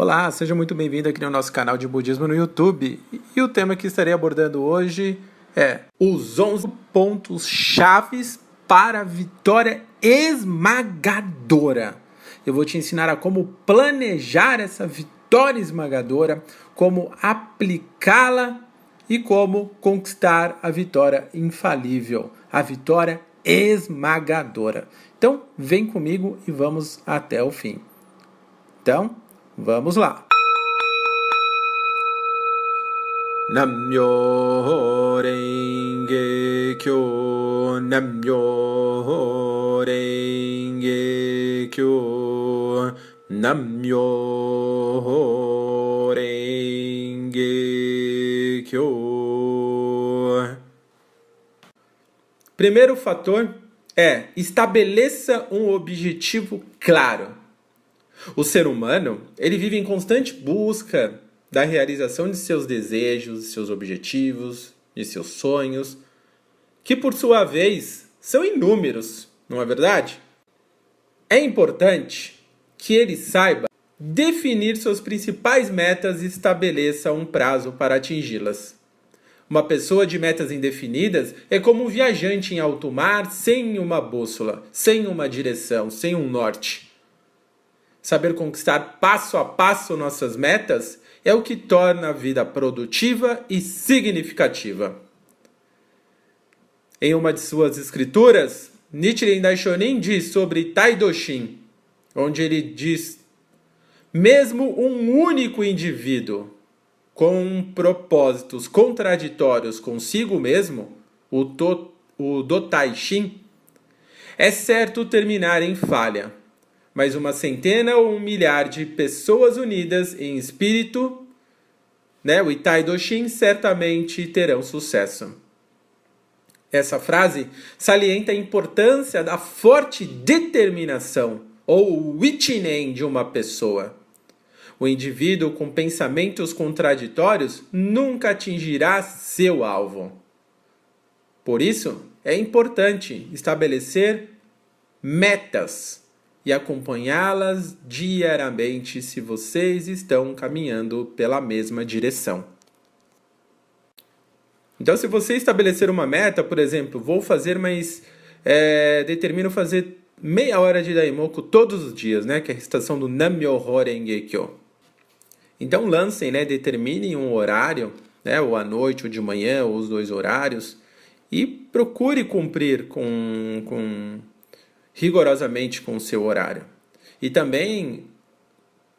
Olá, seja muito bem-vindo aqui no nosso canal de budismo no YouTube. E o tema que estarei abordando hoje é os 11 pontos chaves para a vitória esmagadora. Eu vou te ensinar a como planejar essa vitória esmagadora, como aplicá-la e como conquistar a vitória infalível, a vitória esmagadora. Então, vem comigo e vamos até o fim. Então, Vamos lá. Namyo Renge Kyo Namyo Renge Kyo Namyo Renge Kyo Primeiro fator é estabeleça um objetivo claro. O ser humano, ele vive em constante busca da realização de seus desejos, de seus objetivos, de seus sonhos, que por sua vez são inúmeros, não é verdade? É importante que ele saiba definir suas principais metas e estabeleça um prazo para atingi-las. Uma pessoa de metas indefinidas é como um viajante em alto mar sem uma bússola, sem uma direção, sem um norte. Saber conquistar passo a passo nossas metas é o que torna a vida produtiva e significativa. Em uma de suas escrituras, Nichiren Daishonin diz sobre Taidoshin, onde ele diz: mesmo um único indivíduo com propósitos contraditórios consigo mesmo, o, to, o Dotaishin, é certo terminar em falha mas uma centena ou um milhar de pessoas unidas em espírito, né, o Itai Doshin, certamente terão sucesso. Essa frase salienta a importância da forte determinação ou witinen de uma pessoa. O indivíduo com pensamentos contraditórios nunca atingirá seu alvo. Por isso, é importante estabelecer metas e acompanhá-las diariamente se vocês estão caminhando pela mesma direção. Então, se você estabelecer uma meta, por exemplo, vou fazer mais. É, determino fazer meia hora de Daimoku todos os dias, né? Que é a recitação do Nam-myoho. Então, lancem, né? Determinem um horário, né? Ou à noite, ou de manhã, ou os dois horários. E procure cumprir com, com rigorosamente com o seu horário. E também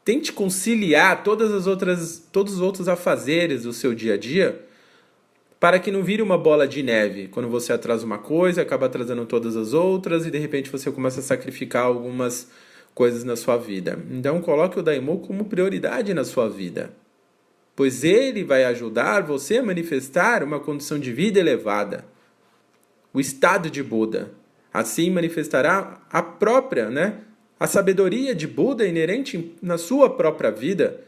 tente conciliar todas as outras, todos os outros afazeres do seu dia a dia para que não vire uma bola de neve. Quando você atrasa uma coisa, acaba atrasando todas as outras e de repente você começa a sacrificar algumas coisas na sua vida. Então coloque o Daimon como prioridade na sua vida. Pois ele vai ajudar você a manifestar uma condição de vida elevada. O estado de Buda. Assim manifestará a própria, né, a sabedoria de Buda inerente na sua própria vida,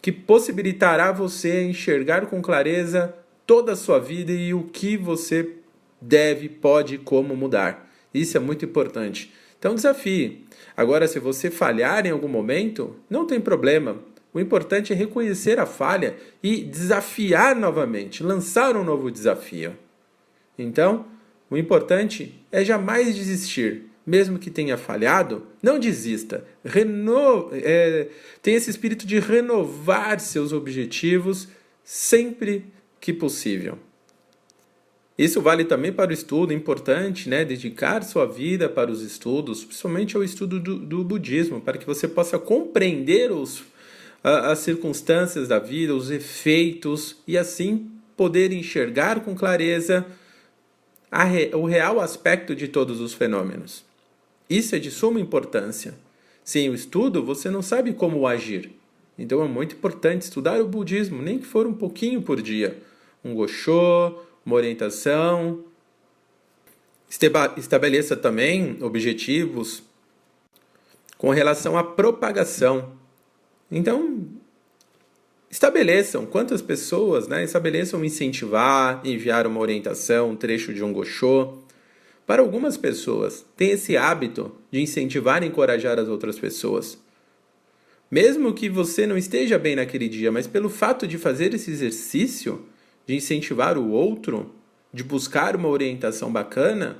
que possibilitará você enxergar com clareza toda a sua vida e o que você deve, pode como mudar. Isso é muito importante. Então desafie. Agora, se você falhar em algum momento, não tem problema. O importante é reconhecer a falha e desafiar novamente, lançar um novo desafio. Então, o importante é jamais desistir. Mesmo que tenha falhado, não desista. Reno... É, tenha esse espírito de renovar seus objetivos sempre que possível. Isso vale também para o estudo, é importante né? dedicar sua vida para os estudos, principalmente ao estudo do, do budismo, para que você possa compreender os, as circunstâncias da vida, os efeitos, e assim poder enxergar com clareza re, o real aspecto de todos os fenômenos. Isso é de suma importância. Sem o estudo, você não sabe como agir. Então é muito importante estudar o budismo, nem que for um pouquinho por dia. Um goshô, uma orientação. Estabeleça também objetivos com relação à propagação. Então, estabeleçam quantas pessoas, né, estabeleçam incentivar, enviar uma orientação, um trecho de um goshô. Para algumas pessoas, tem esse hábito de incentivar e encorajar as outras pessoas. Mesmo que você não esteja bem naquele dia, mas pelo fato de fazer esse exercício, de incentivar o outro, de buscar uma orientação bacana,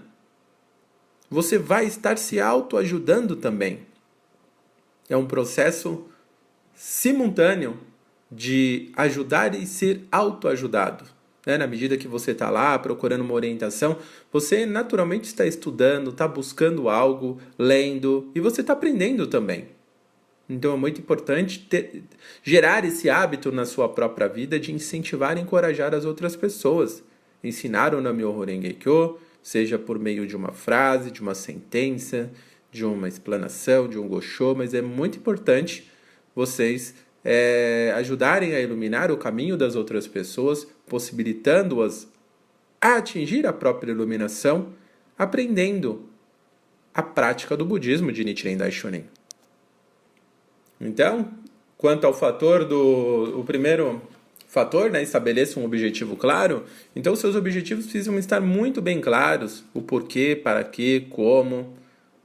você vai estar se autoajudando também. É um processo simultâneo de ajudar e ser autoajudado. Né? Na medida que você está lá procurando uma orientação, você naturalmente está estudando, está buscando algo, lendo e você está aprendendo também. Então é muito importante ter, gerar esse hábito na sua própria vida de incentivar e encorajar as outras pessoas. Ensinar o Namyoho Renge seja por meio de uma frase, de uma sentença, de uma explanação, de um gosho, mas é muito importante vocês é, ajudarem a iluminar o caminho das outras pessoas, possibilitando-as a atingir a própria iluminação, aprendendo a prática do budismo de Nichiren Daishonin. Então, quanto ao fator do o primeiro fator, né, estabeleça um objetivo claro, então seus objetivos precisam estar muito bem claros, o porquê, para quê, como,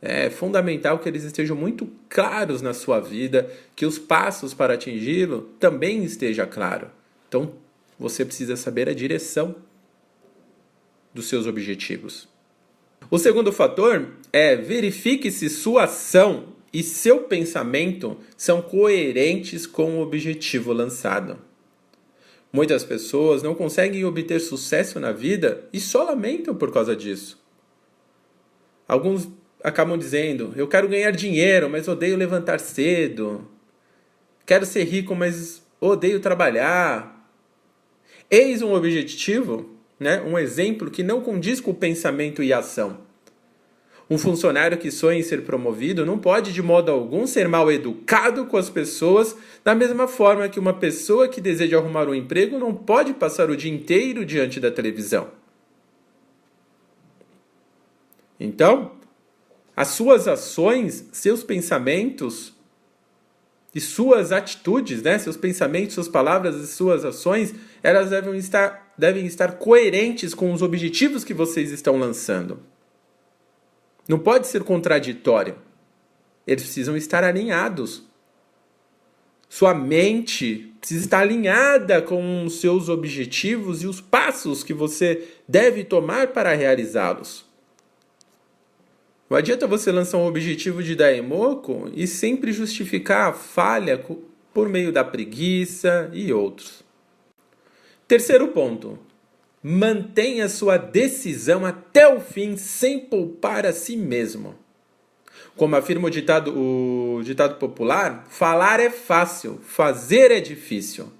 é fundamental que eles estejam muito claros na sua vida, que os passos para atingi-lo também esteja claro. Então, você precisa saber a direção dos seus objetivos. O segundo fator é verifique se sua ação e seu pensamento são coerentes com o objetivo lançado. Muitas pessoas não conseguem obter sucesso na vida e só lamentam por causa disso. Alguns acabam dizendo: Eu quero ganhar dinheiro, mas odeio levantar cedo. Quero ser rico, mas odeio trabalhar. Eis um objetivo, né? um exemplo que não condiz com o pensamento e a ação. Um funcionário que sonha em ser promovido não pode, de modo algum, ser mal educado com as pessoas, da mesma forma que uma pessoa que deseja arrumar um emprego não pode passar o dia inteiro diante da televisão. Então, as suas ações, seus pensamentos e suas atitudes, né? seus pensamentos, suas palavras e suas ações, elas devem estar, devem estar coerentes com os objetivos que vocês estão lançando. Não pode ser contraditório. Eles precisam estar alinhados. Sua mente precisa estar alinhada com os seus objetivos e os passos que você deve tomar para realizá-los. Não adianta você lançar um objetivo de Daimoku e sempre justificar a falha por meio da preguiça e outros. Terceiro ponto. Mantenha sua decisão até o fim sem poupar a si mesmo. Como afirma o ditado, o ditado popular, falar é fácil, fazer é difícil.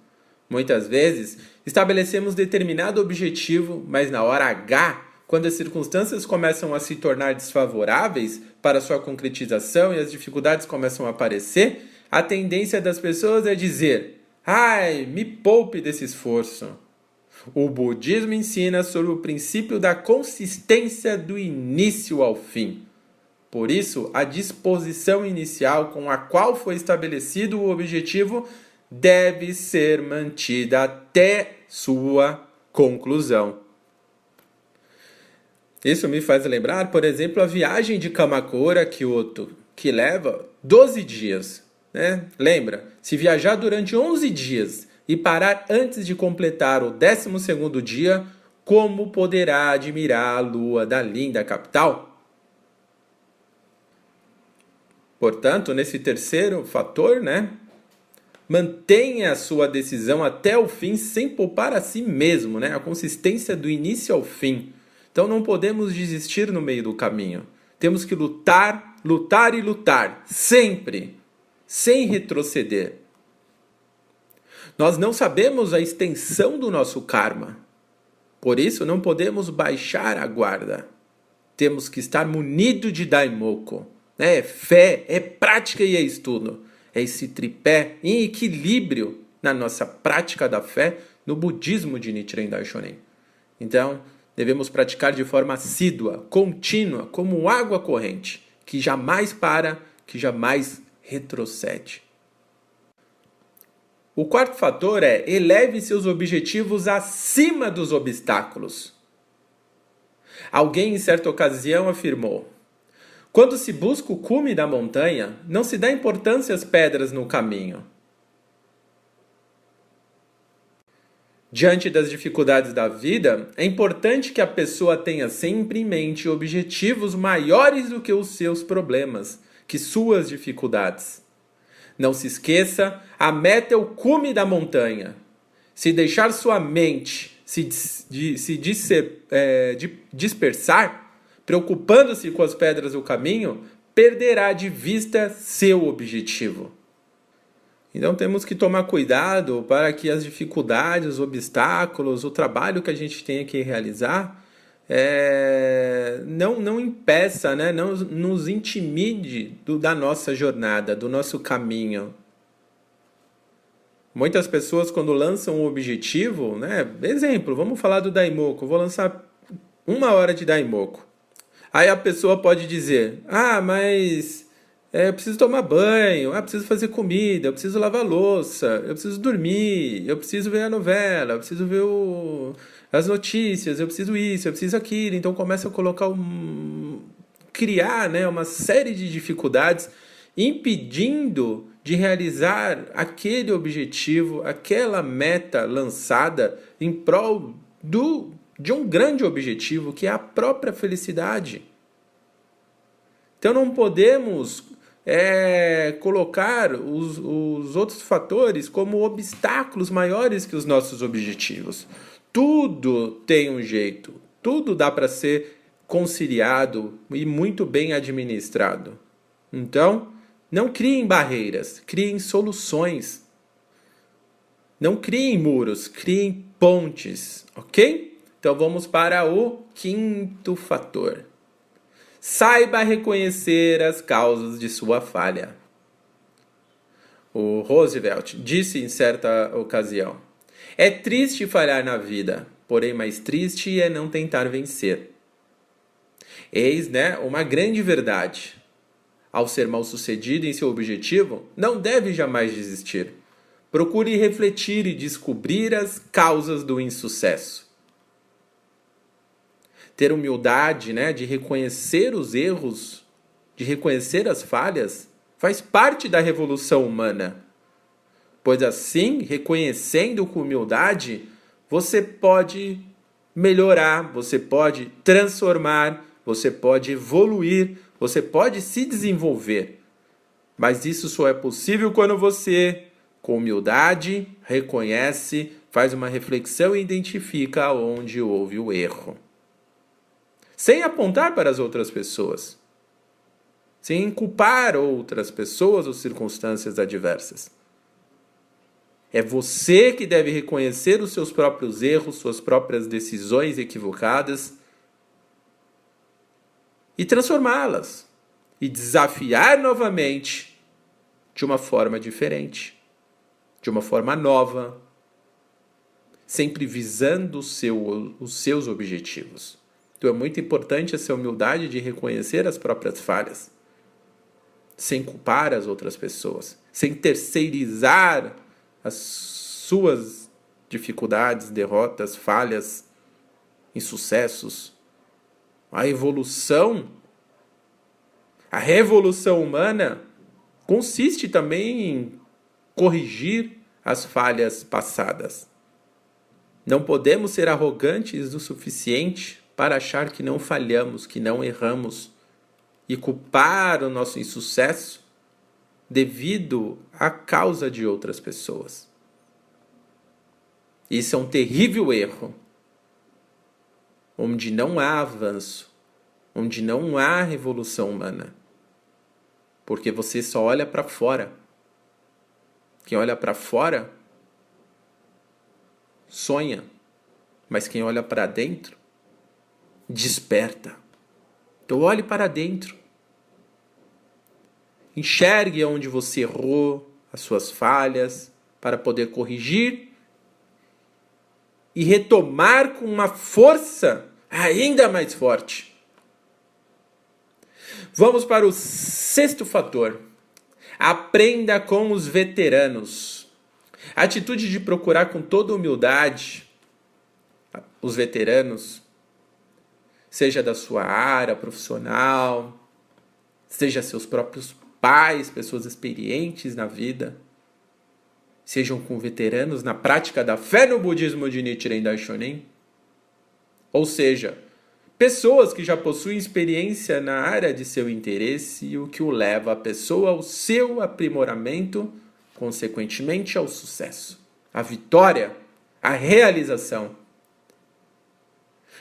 Muitas vezes estabelecemos determinado objetivo, mas na hora H quando as circunstâncias começam a se tornar desfavoráveis para sua concretização e as dificuldades começam a aparecer, a tendência das pessoas é dizer: ai, me poupe desse esforço. O budismo ensina sobre o princípio da consistência do início ao fim. Por isso, a disposição inicial com a qual foi estabelecido o objetivo deve ser mantida até sua conclusão. Isso me faz lembrar, por exemplo, a viagem de Kamakura a Kyoto, que leva 12 dias. Né? Lembra? Se viajar durante 11 dias e parar antes de completar o 12 dia, como poderá admirar a lua da linda capital? Portanto, nesse terceiro fator, né? Mantenha a sua decisão até o fim sem poupar a si mesmo, né? A consistência do início ao fim. Então não podemos desistir no meio do caminho. Temos que lutar, lutar e lutar, sempre, sem retroceder. Nós não sabemos a extensão do nosso karma. Por isso não podemos baixar a guarda. Temos que estar munido de daimoku. É fé, é prática e é estudo. É esse tripé em equilíbrio na nossa prática da fé no budismo de Nichiren Daishonin. Então, devemos praticar de forma assídua, contínua, como água corrente, que jamais para, que jamais retrocede. O quarto fator é eleve seus objetivos acima dos obstáculos. Alguém em certa ocasião afirmou: Quando se busca o cume da montanha, não se dá importância às pedras no caminho. Diante das dificuldades da vida, é importante que a pessoa tenha sempre em mente objetivos maiores do que os seus problemas, que suas dificuldades. Não se esqueça, a meta é o cume da montanha. Se deixar sua mente se, de, se disser, é, de dispersar, preocupando-se com as pedras do caminho, perderá de vista seu objetivo. Então temos que tomar cuidado para que as dificuldades, os obstáculos, o trabalho que a gente tem que realizar é, não, não impeça, né? não nos intimide do, da nossa jornada, do nosso caminho. Muitas pessoas, quando lançam um objetivo, né? exemplo, vamos falar do Daimoku, vou lançar uma hora de Daimoku. Aí a pessoa pode dizer: Ah, mas é, eu preciso tomar banho, eu preciso fazer comida, eu preciso lavar louça, eu preciso dormir, eu preciso ver a novela, eu preciso ver o, as notícias, eu preciso isso, eu preciso aquilo. Então começa a colocar um. criar né, uma série de dificuldades impedindo de realizar aquele objetivo, aquela meta lançada em prol do, de um grande objetivo que é a própria felicidade. Então não podemos é, colocar os, os outros fatores como obstáculos maiores que os nossos objetivos. Tudo tem um jeito, tudo dá para ser conciliado e muito bem administrado. Então, não criem barreiras, criem soluções. Não criem muros, criem pontes, ok? Então vamos para o quinto fator. Saiba reconhecer as causas de sua falha. O Roosevelt disse em certa ocasião: É triste falhar na vida, porém mais triste é não tentar vencer. Eis, né, uma grande verdade. Ao ser mal sucedido em seu objetivo, não deve jamais desistir. Procure refletir e descobrir as causas do insucesso ter humildade, né, de reconhecer os erros, de reconhecer as falhas, faz parte da revolução humana. Pois assim, reconhecendo com humildade, você pode melhorar, você pode transformar, você pode evoluir, você pode se desenvolver. Mas isso só é possível quando você, com humildade, reconhece, faz uma reflexão e identifica onde houve o erro sem apontar para as outras pessoas, sem culpar outras pessoas ou circunstâncias adversas. É você que deve reconhecer os seus próprios erros, suas próprias decisões equivocadas e transformá-las e desafiar novamente de uma forma diferente, de uma forma nova, sempre visando seu, os seus objetivos. Então é muito importante essa humildade de reconhecer as próprias falhas, sem culpar as outras pessoas, sem terceirizar as suas dificuldades, derrotas, falhas, insucessos. A evolução, a revolução humana consiste também em corrigir as falhas passadas. Não podemos ser arrogantes o suficiente para achar que não falhamos, que não erramos e culpar o nosso insucesso devido à causa de outras pessoas. Isso é um terrível erro, onde não há avanço, onde não há revolução humana, porque você só olha para fora. Quem olha para fora sonha, mas quem olha para dentro desperta. Então olhe para dentro. Enxergue onde você errou, as suas falhas, para poder corrigir e retomar com uma força ainda mais forte. Vamos para o sexto fator. Aprenda com os veteranos. A atitude de procurar com toda humildade os veteranos seja da sua área profissional, seja seus próprios pais, pessoas experientes na vida, sejam com veteranos na prática da fé no budismo de Nichiren Daishonin, ou seja, pessoas que já possuem experiência na área de seu interesse, o que o leva a pessoa ao seu aprimoramento, consequentemente ao sucesso, à vitória, à realização.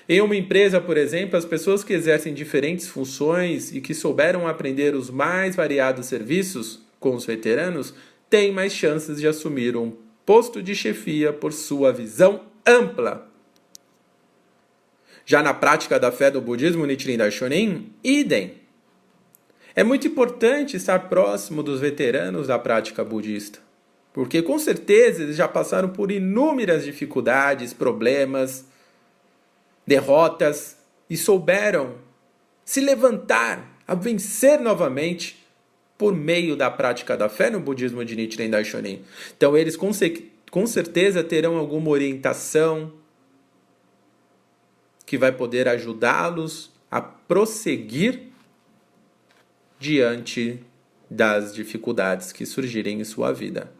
Em uma empresa, por exemplo, as pessoas que exercem diferentes funções e que souberam aprender os mais variados serviços com os veteranos têm mais chances de assumir um posto de chefia por sua visão ampla. Já na prática da fé do budismo Nichiren Daishonin, idem. É muito importante estar próximo dos veteranos da prática budista, porque com certeza eles já passaram por inúmeras dificuldades, problemas, derrotas e souberam se levantar, a vencer novamente por meio da prática da fé no budismo de Nichiren Daishonin. Então eles com, com certeza terão alguma orientação que vai poder ajudá-los a prosseguir diante das dificuldades que surgirem em sua vida.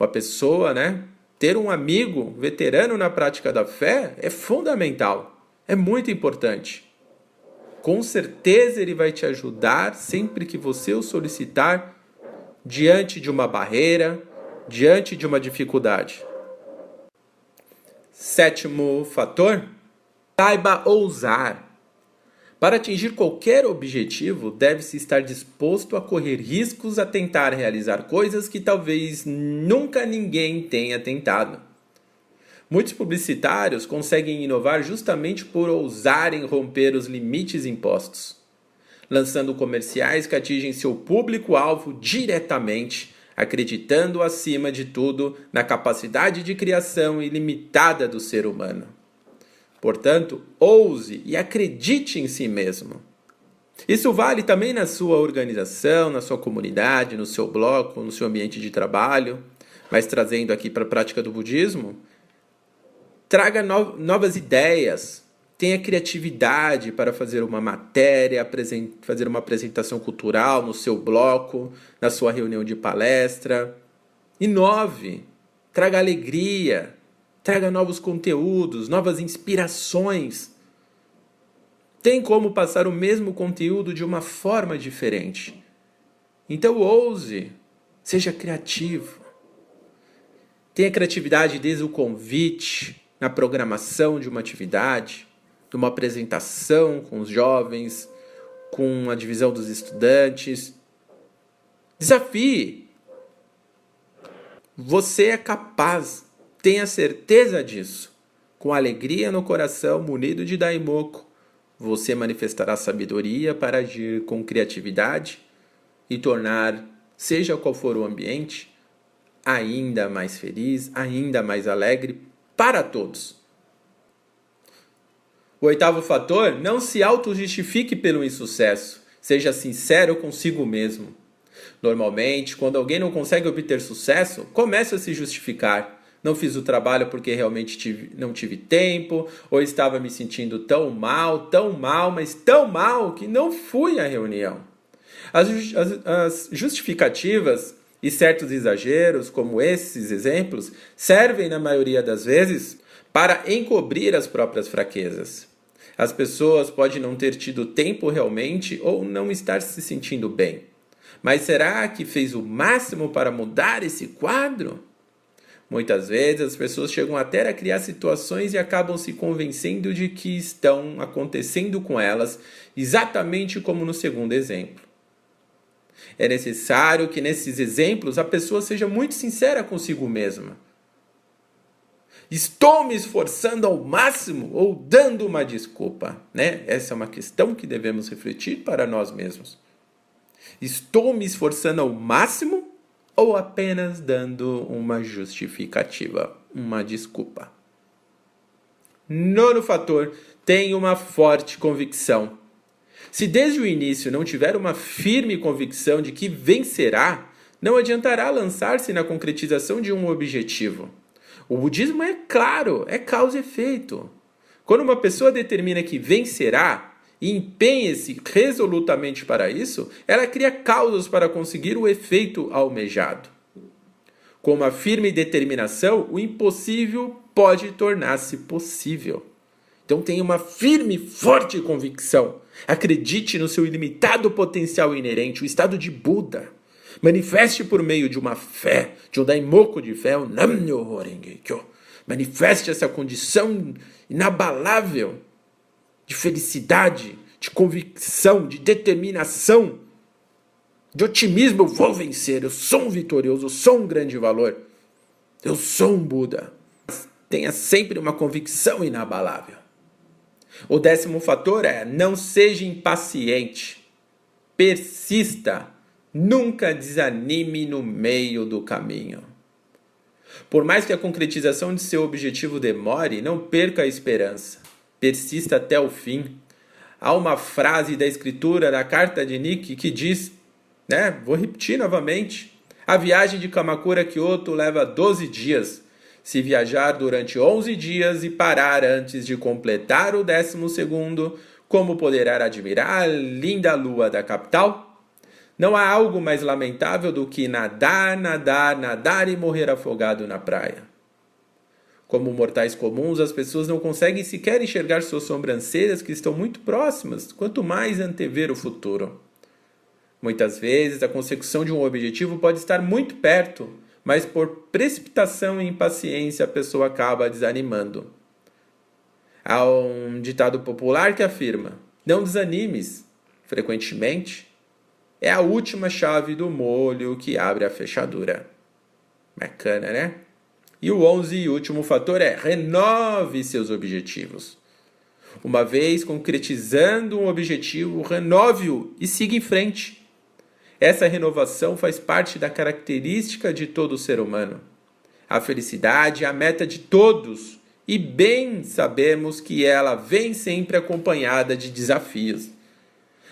Uma pessoa, né, ter um amigo veterano na prática da fé é fundamental, é muito importante. Com certeza ele vai te ajudar sempre que você o solicitar diante de uma barreira, diante de uma dificuldade. Sétimo fator: saiba ousar. Para atingir qualquer objetivo, deve-se estar disposto a correr riscos a tentar realizar coisas que talvez nunca ninguém tenha tentado. Muitos publicitários conseguem inovar justamente por ousarem romper os limites impostos, lançando comerciais que atingem seu público-alvo diretamente, acreditando acima de tudo na capacidade de criação ilimitada do ser humano. Portanto, ouse e acredite em si mesmo. Isso vale também na sua organização, na sua comunidade, no seu bloco, no seu ambiente de trabalho. Mas trazendo aqui para a prática do budismo, traga no novas ideias, tenha criatividade para fazer uma matéria, fazer uma apresentação cultural no seu bloco, na sua reunião de palestra. Inove, traga alegria, traga novos conteúdos, novas inspirações. Tem como passar o mesmo conteúdo de uma forma diferente. Então ouse, seja criativo. Tenha criatividade desde o convite, na programação de uma atividade, de uma apresentação com os jovens, com a divisão dos estudantes. Desafie. Você é capaz Tenha certeza disso. Com alegria no coração, munido de Daimoku, você manifestará sabedoria para agir com criatividade e tornar, seja qual for o ambiente, ainda mais feliz, ainda mais alegre para todos. O oitavo fator, não se auto-justifique pelo insucesso. Seja sincero consigo mesmo. Normalmente, quando alguém não consegue obter sucesso, começa a se justificar não fiz o trabalho porque realmente tive, não tive tempo, ou estava me sentindo tão mal, tão mal, mas tão mal que não fui à reunião. As, as, as justificativas e certos exageros, como esses exemplos, servem na maioria das vezes para encobrir as próprias fraquezas. As pessoas podem não ter tido tempo realmente ou não estar se sentindo bem. Mas será que fez o máximo para mudar esse quadro? Muitas vezes as pessoas chegam até a criar situações e acabam se convencendo de que estão acontecendo com elas exatamente como no segundo exemplo. É necessário que nesses exemplos a pessoa seja muito sincera consigo mesma. Estou me esforçando ao máximo ou dando uma desculpa, né? Essa é uma questão que devemos refletir para nós mesmos. Estou me esforçando ao máximo ou apenas dando uma justificativa, uma desculpa. Nono fator, tem uma forte convicção. Se desde o início não tiver uma firme convicção de que vencerá, não adiantará lançar-se na concretização de um objetivo. O budismo é claro, é causa e efeito. Quando uma pessoa determina que vencerá, e empenhe-se resolutamente para isso, ela cria causas para conseguir o efeito almejado. Com uma firme determinação, o impossível pode tornar-se possível. Então tenha uma firme, forte convicção. Acredite no seu ilimitado potencial inerente, o estado de Buda. Manifeste por meio de uma fé, de um daimoku de fé, o Namnyo Horengekyo. Manifeste essa condição inabalável de felicidade, de convicção, de determinação, de otimismo. Eu vou vencer, eu sou um vitorioso, eu sou um grande valor. Eu sou um Buda. Tenha sempre uma convicção inabalável. O décimo fator é não seja impaciente. Persista. Nunca desanime no meio do caminho. Por mais que a concretização de seu objetivo demore, não perca a esperança. Persista até o fim. Há uma frase da escritura da carta de Nick que diz, né? Vou repetir novamente. A viagem de Kamakura a Kyoto leva 12 dias. Se viajar durante 11 dias e parar antes de completar o décimo segundo, como poderá admirar a linda lua da capital? Não há algo mais lamentável do que nadar, nadar, nadar e morrer afogado na praia. Como mortais comuns, as pessoas não conseguem sequer enxergar suas sobrancelhas que estão muito próximas, quanto mais antever o futuro. Muitas vezes, a consecução de um objetivo pode estar muito perto, mas por precipitação e impaciência a pessoa acaba desanimando. Há um ditado popular que afirma: não desanimes. Frequentemente, é a última chave do molho que abre a fechadura. Bacana, né? E o onze e último fator é renove seus objetivos. Uma vez concretizando um objetivo, renove-o e siga em frente. Essa renovação faz parte da característica de todo ser humano. A felicidade é a meta de todos e bem sabemos que ela vem sempre acompanhada de desafios.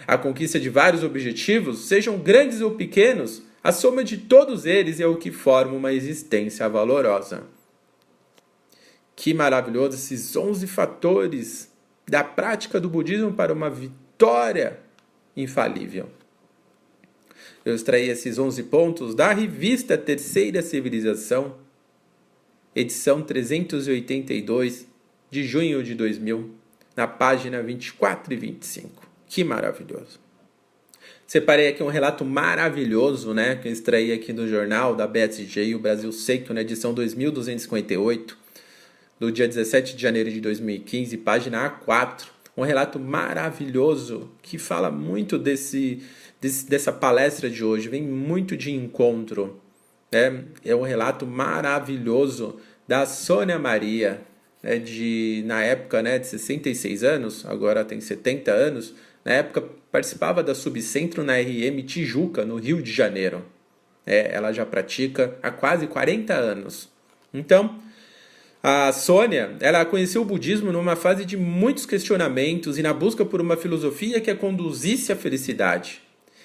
A conquista de vários objetivos, sejam grandes ou pequenos, a soma de todos eles é o que forma uma existência valorosa. Que maravilhoso esses 11 fatores da prática do budismo para uma vitória infalível. Eu extraí esses 11 pontos da revista Terceira Civilização, edição 382, de junho de 2000, na página 24 e 25. Que maravilhoso! Separei aqui um relato maravilhoso, né, que eu extraí aqui do jornal da BSG, o Brasil Seito, na edição 2258, do dia 17 de janeiro de 2015, página A4. Um relato maravilhoso que fala muito desse desse, dessa palestra de hoje vem muito de encontro. Né? É um relato maravilhoso da Sônia Maria, né, de, na época né, de 66 anos, agora tem 70 anos, na época participava da Subcentro na RM Tijuca, no Rio de Janeiro. É, ela já pratica há quase 40 anos. Então, a Sônia, ela conheceu o budismo numa fase de muitos questionamentos e na busca por uma filosofia que a conduzisse à felicidade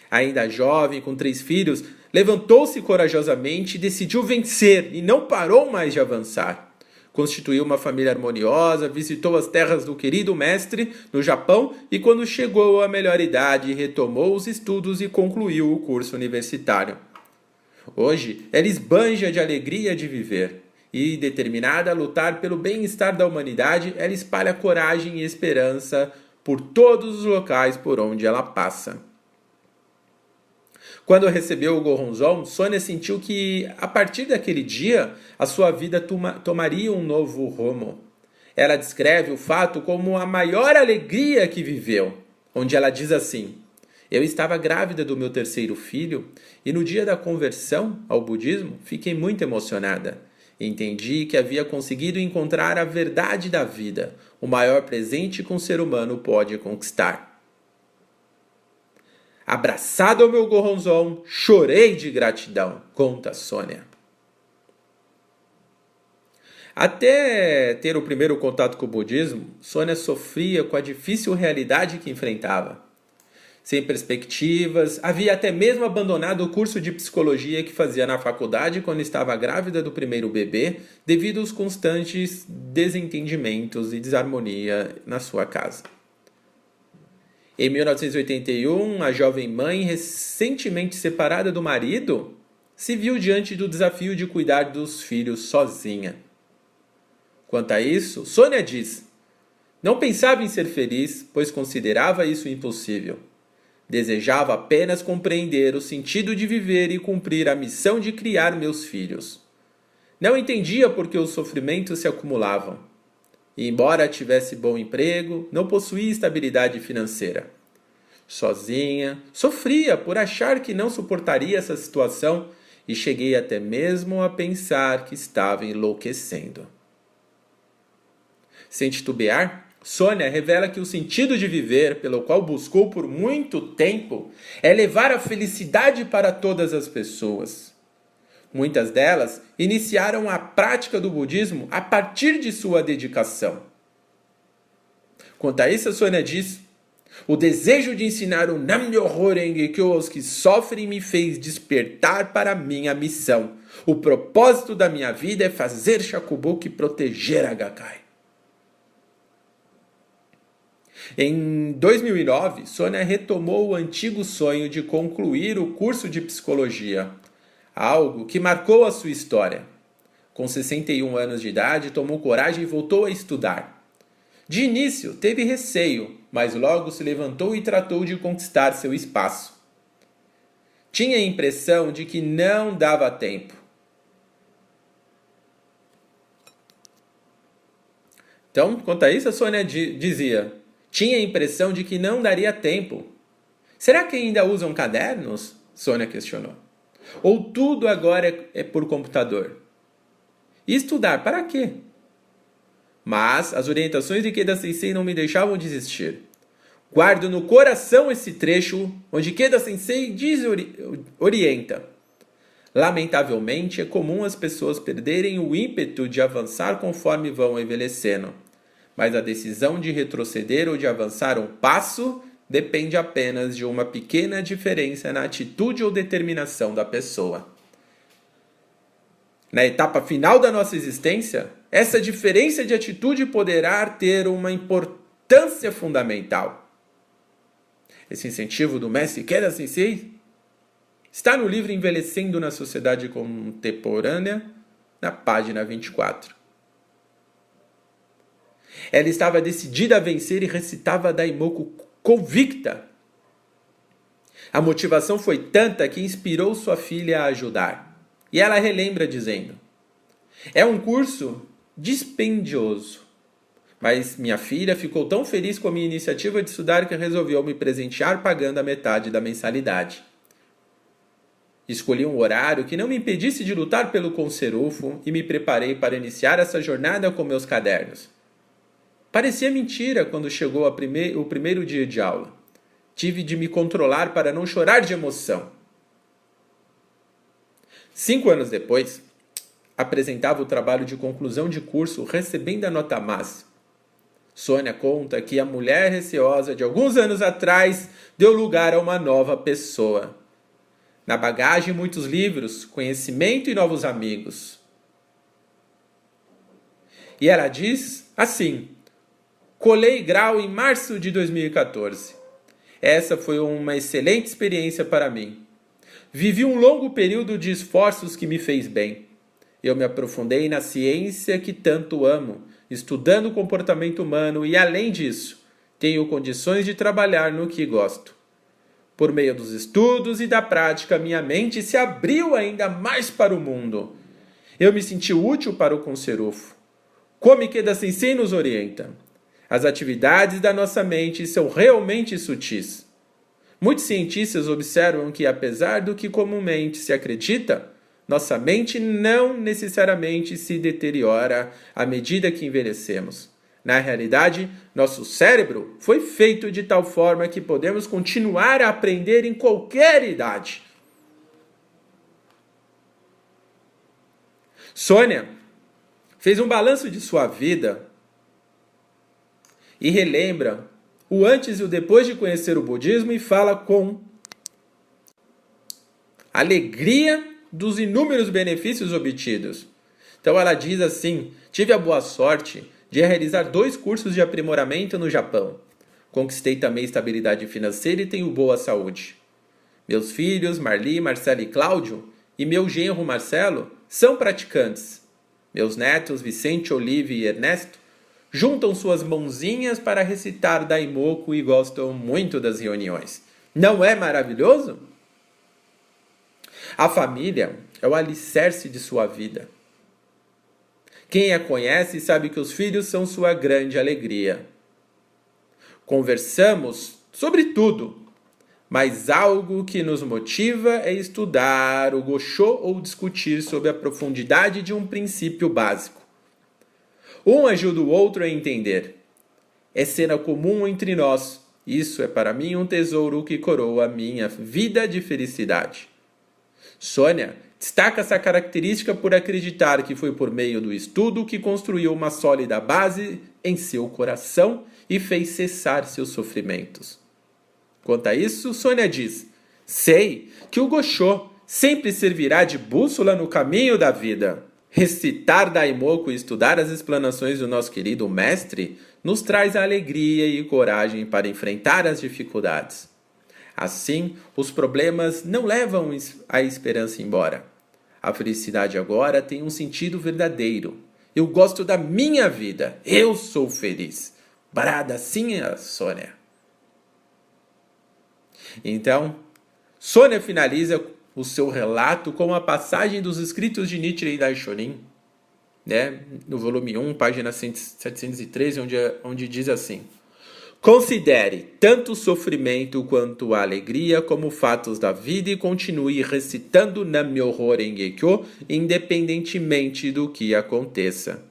ainda jovem, com três filhos, levantou-se corajosamente e decidiu vencer e não parou mais de avançar. Constituiu uma família harmoniosa, visitou as terras do querido mestre no Japão e, quando chegou à melhor idade, retomou os estudos e concluiu o curso universitário. Hoje, ela esbanja de alegria de viver e, determinada a lutar pelo bem-estar da humanidade, ela espalha coragem e esperança por todos os locais por onde ela passa. Quando recebeu o Goronzon, Sônia sentiu que, a partir daquele dia, a sua vida toma, tomaria um novo rumo. Ela descreve o fato como a maior alegria que viveu, onde ela diz assim: Eu estava grávida do meu terceiro filho e no dia da conversão ao budismo fiquei muito emocionada. Entendi que havia conseguido encontrar a verdade da vida, o maior presente que um ser humano pode conquistar. Abraçado ao meu gorronzão, chorei de gratidão, conta Sônia. Até ter o primeiro contato com o budismo, Sônia sofria com a difícil realidade que enfrentava. Sem perspectivas, havia até mesmo abandonado o curso de psicologia que fazia na faculdade quando estava grávida do primeiro bebê, devido aos constantes desentendimentos e desarmonia na sua casa. Em 1981, a jovem mãe, recentemente separada do marido, se viu diante do desafio de cuidar dos filhos sozinha. Quanto a isso, Sônia diz: Não pensava em ser feliz, pois considerava isso impossível. Desejava apenas compreender o sentido de viver e cumprir a missão de criar meus filhos. Não entendia por que os sofrimentos se acumulavam. E, embora tivesse bom emprego, não possuía estabilidade financeira. Sozinha, sofria por achar que não suportaria essa situação e cheguei até mesmo a pensar que estava enlouquecendo. Sem titubear, Sônia revela que o sentido de viver, pelo qual buscou por muito tempo, é levar a felicidade para todas as pessoas. Muitas delas iniciaram a prática do budismo a partir de sua dedicação. Quanto a isso, a Sônia diz: O desejo de ensinar o Nam-myoho Renge-kyo aos que sofrem me fez despertar para minha missão. O propósito da minha vida é fazer Shakubuki proteger a Gakai. Em 2009, Sônia retomou o antigo sonho de concluir o curso de psicologia algo que marcou a sua história. Com 61 anos de idade, tomou coragem e voltou a estudar. De início, teve receio, mas logo se levantou e tratou de conquistar seu espaço. Tinha a impressão de que não dava tempo. Então, quanto a isso, a Sônia dizia: tinha a impressão de que não daria tempo. Será que ainda usam cadernos? Sônia questionou. Ou tudo agora é, é por computador? E estudar para quê? Mas as orientações de Keda Sensei não me deixavam desistir. Guardo no coração esse trecho onde Keda Sensei diz orienta. Lamentavelmente, é comum as pessoas perderem o ímpeto de avançar conforme vão envelhecendo. Mas a decisão de retroceder ou de avançar um passo depende apenas de uma pequena diferença na atitude ou determinação da pessoa. Na etapa final da nossa existência, essa diferença de atitude poderá ter uma importância fundamental. Esse incentivo do mestre Keda Sensei está no livro Envelhecendo na Sociedade Contemporânea, na página 24. Ela estava decidida a vencer e recitava Daimoku convicta. A motivação foi tanta que inspirou sua filha a ajudar. E ela relembra dizendo: É um curso dispendioso. Mas minha filha ficou tão feliz com a minha iniciativa de estudar que resolveu me presentear pagando a metade da mensalidade. Escolhi um horário que não me impedisse de lutar pelo conserufo e me preparei para iniciar essa jornada com meus cadernos. Parecia mentira quando chegou prime o primeiro dia de aula. Tive de me controlar para não chorar de emoção. Cinco anos depois, apresentava o trabalho de conclusão de curso recebendo a nota máxima. Sônia conta que a mulher receosa de alguns anos atrás deu lugar a uma nova pessoa. Na bagagem, muitos livros, conhecimento e novos amigos. E ela diz assim: Colei grau em março de 2014. Essa foi uma excelente experiência para mim. Vivi um longo período de esforços que me fez bem. Eu me aprofundei na ciência que tanto amo, estudando o comportamento humano e, além disso, tenho condições de trabalhar no que gosto. Por meio dos estudos e da prática, minha mente se abriu ainda mais para o mundo. Eu me senti útil para o Conserufo. Como Ikeda Sensei nos orienta. As atividades da nossa mente são realmente sutis. Muitos cientistas observam que, apesar do que comumente se acredita, nossa mente não necessariamente se deteriora à medida que envelhecemos. Na realidade, nosso cérebro foi feito de tal forma que podemos continuar a aprender em qualquer idade. Sônia fez um balanço de sua vida e relembra o antes e o depois de conhecer o budismo e fala com alegria dos inúmeros benefícios obtidos. Então ela diz assim: Tive a boa sorte de realizar dois cursos de aprimoramento no Japão. Conquistei também estabilidade financeira e tenho boa saúde. Meus filhos, Marli, Marcelo e Cláudio, e meu genro Marcelo, são praticantes. Meus netos, Vicente, Olive e Ernesto, juntam suas mãozinhas para recitar Daimoku e gostam muito das reuniões. Não é maravilhoso? A família é o alicerce de sua vida. Quem a conhece sabe que os filhos são sua grande alegria. Conversamos sobre tudo, mas algo que nos motiva é estudar o Gosho ou discutir sobre a profundidade de um princípio básico. Um ajuda o outro a entender. É cena comum entre nós. Isso é para mim um tesouro que coroa minha vida de felicidade. Sônia destaca essa característica por acreditar que foi por meio do estudo que construiu uma sólida base em seu coração e fez cessar seus sofrimentos. Quanto a isso, Sônia diz: Sei que o Gosho sempre servirá de bússola no caminho da vida. Recitar Daimoku e estudar as explanações do nosso querido mestre nos traz alegria e coragem para enfrentar as dificuldades. Assim, os problemas não levam a esperança embora. A felicidade agora tem um sentido verdadeiro. Eu gosto da minha vida. Eu sou feliz. Brada a Sônia. Então, Sônia finaliza o seu relato com a passagem dos escritos de Nichiren Daishonin, né, no volume 1, página 713, onde, onde diz assim: Considere tanto o sofrimento quanto a alegria como fatos da vida e continue recitando Nam-myoho independentemente do que aconteça.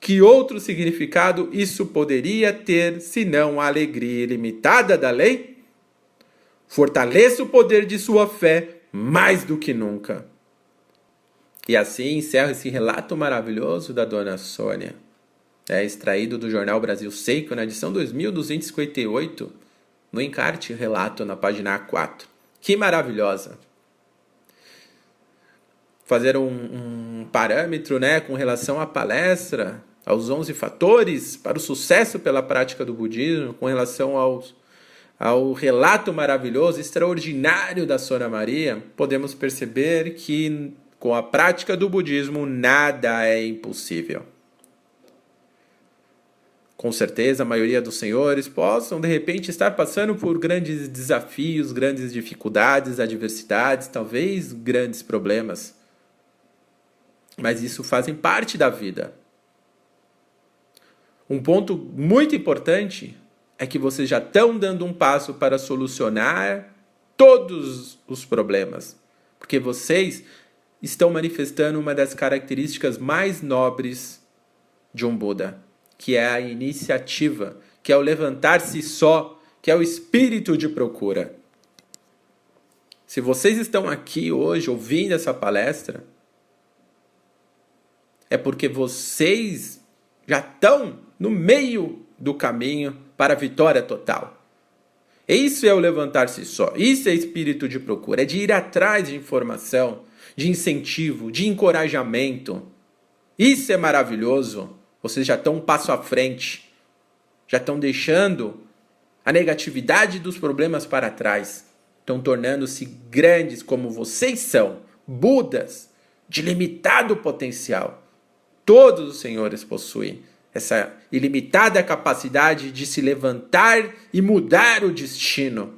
Que outro significado isso poderia ter senão a alegria ilimitada da lei? Fortaleça o poder de sua fé mais do que nunca. E assim encerra esse relato maravilhoso da dona Sônia é extraído do jornal Brasil Seiko, na edição 2258, no encarte relato na página A4. Que maravilhosa! Fazer um, um parâmetro né, com relação à palestra, aos 11 fatores para o sucesso pela prática do budismo, com relação aos, ao relato maravilhoso, extraordinário da Sora Maria, podemos perceber que com a prática do budismo nada é impossível com certeza a maioria dos senhores possam de repente estar passando por grandes desafios, grandes dificuldades, adversidades, talvez grandes problemas. Mas isso fazem parte da vida. Um ponto muito importante é que vocês já estão dando um passo para solucionar todos os problemas, porque vocês estão manifestando uma das características mais nobres de um Buda que é a iniciativa, que é o levantar-se só, que é o espírito de procura. Se vocês estão aqui hoje ouvindo essa palestra, é porque vocês já estão no meio do caminho para a vitória total. Isso é o levantar-se só. Isso é espírito de procura. É de ir atrás de informação, de incentivo, de encorajamento. Isso é maravilhoso. Vocês já estão um passo à frente. Já estão deixando a negatividade dos problemas para trás. Estão tornando-se grandes como vocês são, Budas, de limitado potencial. Todos os senhores possuem essa ilimitada capacidade de se levantar e mudar o destino,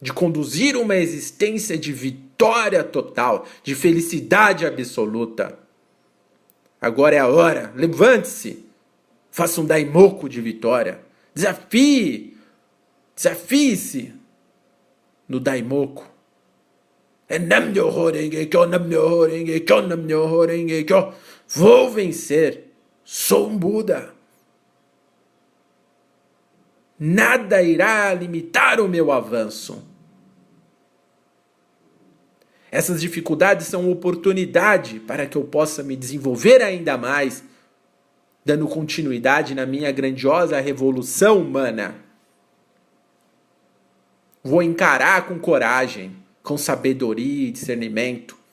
de conduzir uma existência de vitória total, de felicidade absoluta. Agora é a hora. Levante-se. Faça um daimoku de vitória. Desafie. Desafie-se no daimoku. É. Vou vencer. Sou um Buda. Nada irá limitar o meu avanço. Essas dificuldades são oportunidade para que eu possa me desenvolver ainda mais, dando continuidade na minha grandiosa revolução humana. Vou encarar com coragem, com sabedoria e discernimento.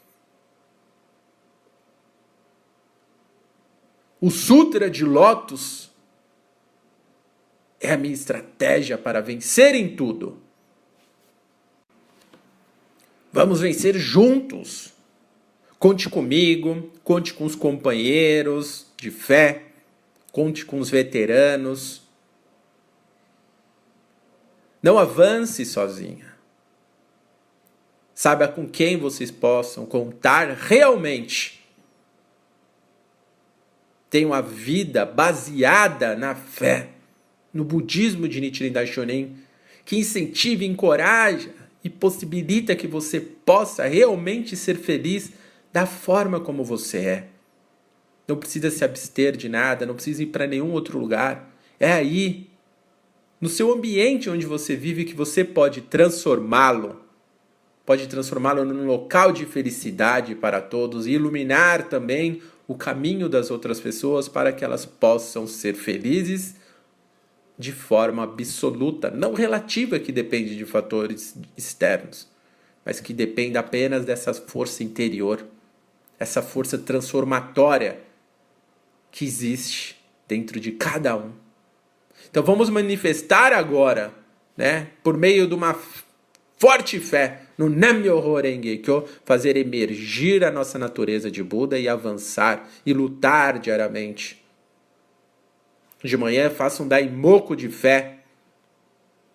O Sutra de Lotus é a minha estratégia para vencer em tudo. Vamos vencer juntos. Conte comigo, conte com os companheiros de fé, conte com os veteranos. Não avance sozinha. Saiba com quem vocês possam contar realmente. Tenha uma vida baseada na fé, no budismo de Nichiren Daishonin, que incentive, encoraja e possibilita que você possa realmente ser feliz da forma como você é. Não precisa se abster de nada, não precisa ir para nenhum outro lugar. É aí, no seu ambiente onde você vive, que você pode transformá-lo. Pode transformá-lo num local de felicidade para todos e iluminar também o caminho das outras pessoas para que elas possam ser felizes de forma absoluta, não relativa que depende de fatores externos, mas que depende apenas dessa força interior, essa força transformatória que existe dentro de cada um. Então vamos manifestar agora, né, por meio de uma forte fé no Nam-myoho Renge Kyo, fazer emergir a nossa natureza de Buda e avançar e lutar diariamente de manhã faça um daimoku de fé,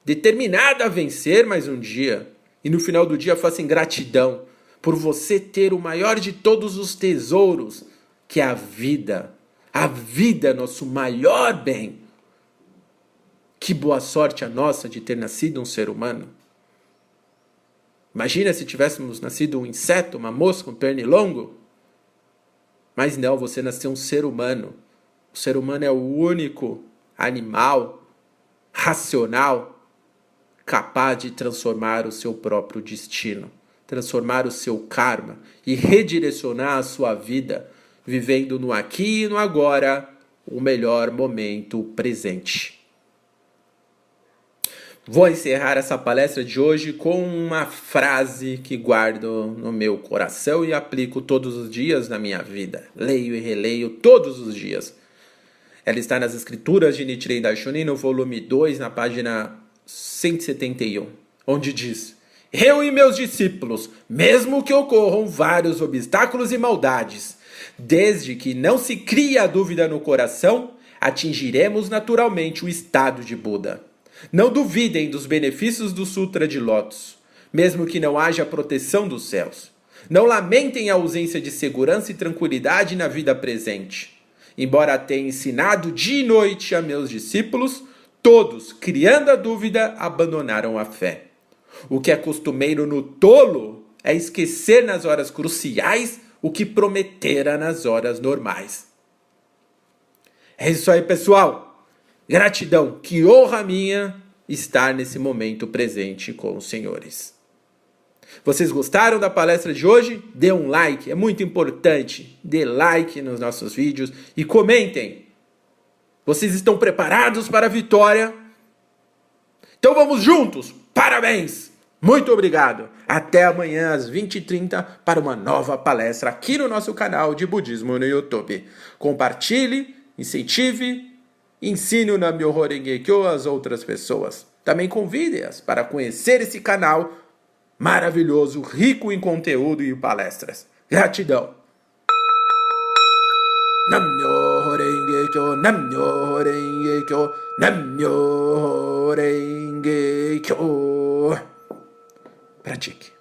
determinada a vencer mais um dia. E no final do dia faça gratidão por você ter o maior de todos os tesouros, que é a vida. A vida é nosso maior bem. Que boa sorte a nossa de ter nascido um ser humano. Imagina se tivéssemos nascido um inseto, uma mosca, um pernilongo. Mas não, você nasceu um ser humano o ser humano é o único animal racional capaz de transformar o seu próprio destino, transformar o seu karma e redirecionar a sua vida, vivendo no aqui e no agora o melhor momento presente. Vou encerrar essa palestra de hoje com uma frase que guardo no meu coração e aplico todos os dias na minha vida. Leio e releio todos os dias. Ela está nas escrituras de Nichiren Daishonin, no volume 2, na página 171, onde diz: Eu e meus discípulos, mesmo que ocorram vários obstáculos e maldades, desde que não se crie a dúvida no coração, atingiremos naturalmente o estado de Buda. Não duvidem dos benefícios do Sutra de Lotus, mesmo que não haja proteção dos céus. Não lamentem a ausência de segurança e tranquilidade na vida presente. Embora tenha ensinado dia e noite a meus discípulos, todos, criando a dúvida, abandonaram a fé. O que é costumeiro no tolo é esquecer nas horas cruciais o que prometera nas horas normais. É isso aí, pessoal. Gratidão, que honra minha estar nesse momento presente com os senhores. Vocês gostaram da palestra de hoje? Dê um like, é muito importante. Dê like nos nossos vídeos e comentem. Vocês estão preparados para a vitória? Então vamos juntos! Parabéns! Muito obrigado! Até amanhã às 20h30 para uma nova palestra aqui no nosso canal de Budismo no YouTube. Compartilhe, incentive, ensine o Nam-myoho Renge Kyo às outras pessoas. Também convide-as para conhecer esse canal maravilhoso, rico em conteúdo e palestras. Gratidão! Namyo Renge Kyo, Namyo Renge Kyo, Namyo Renge Kyo. Pratique.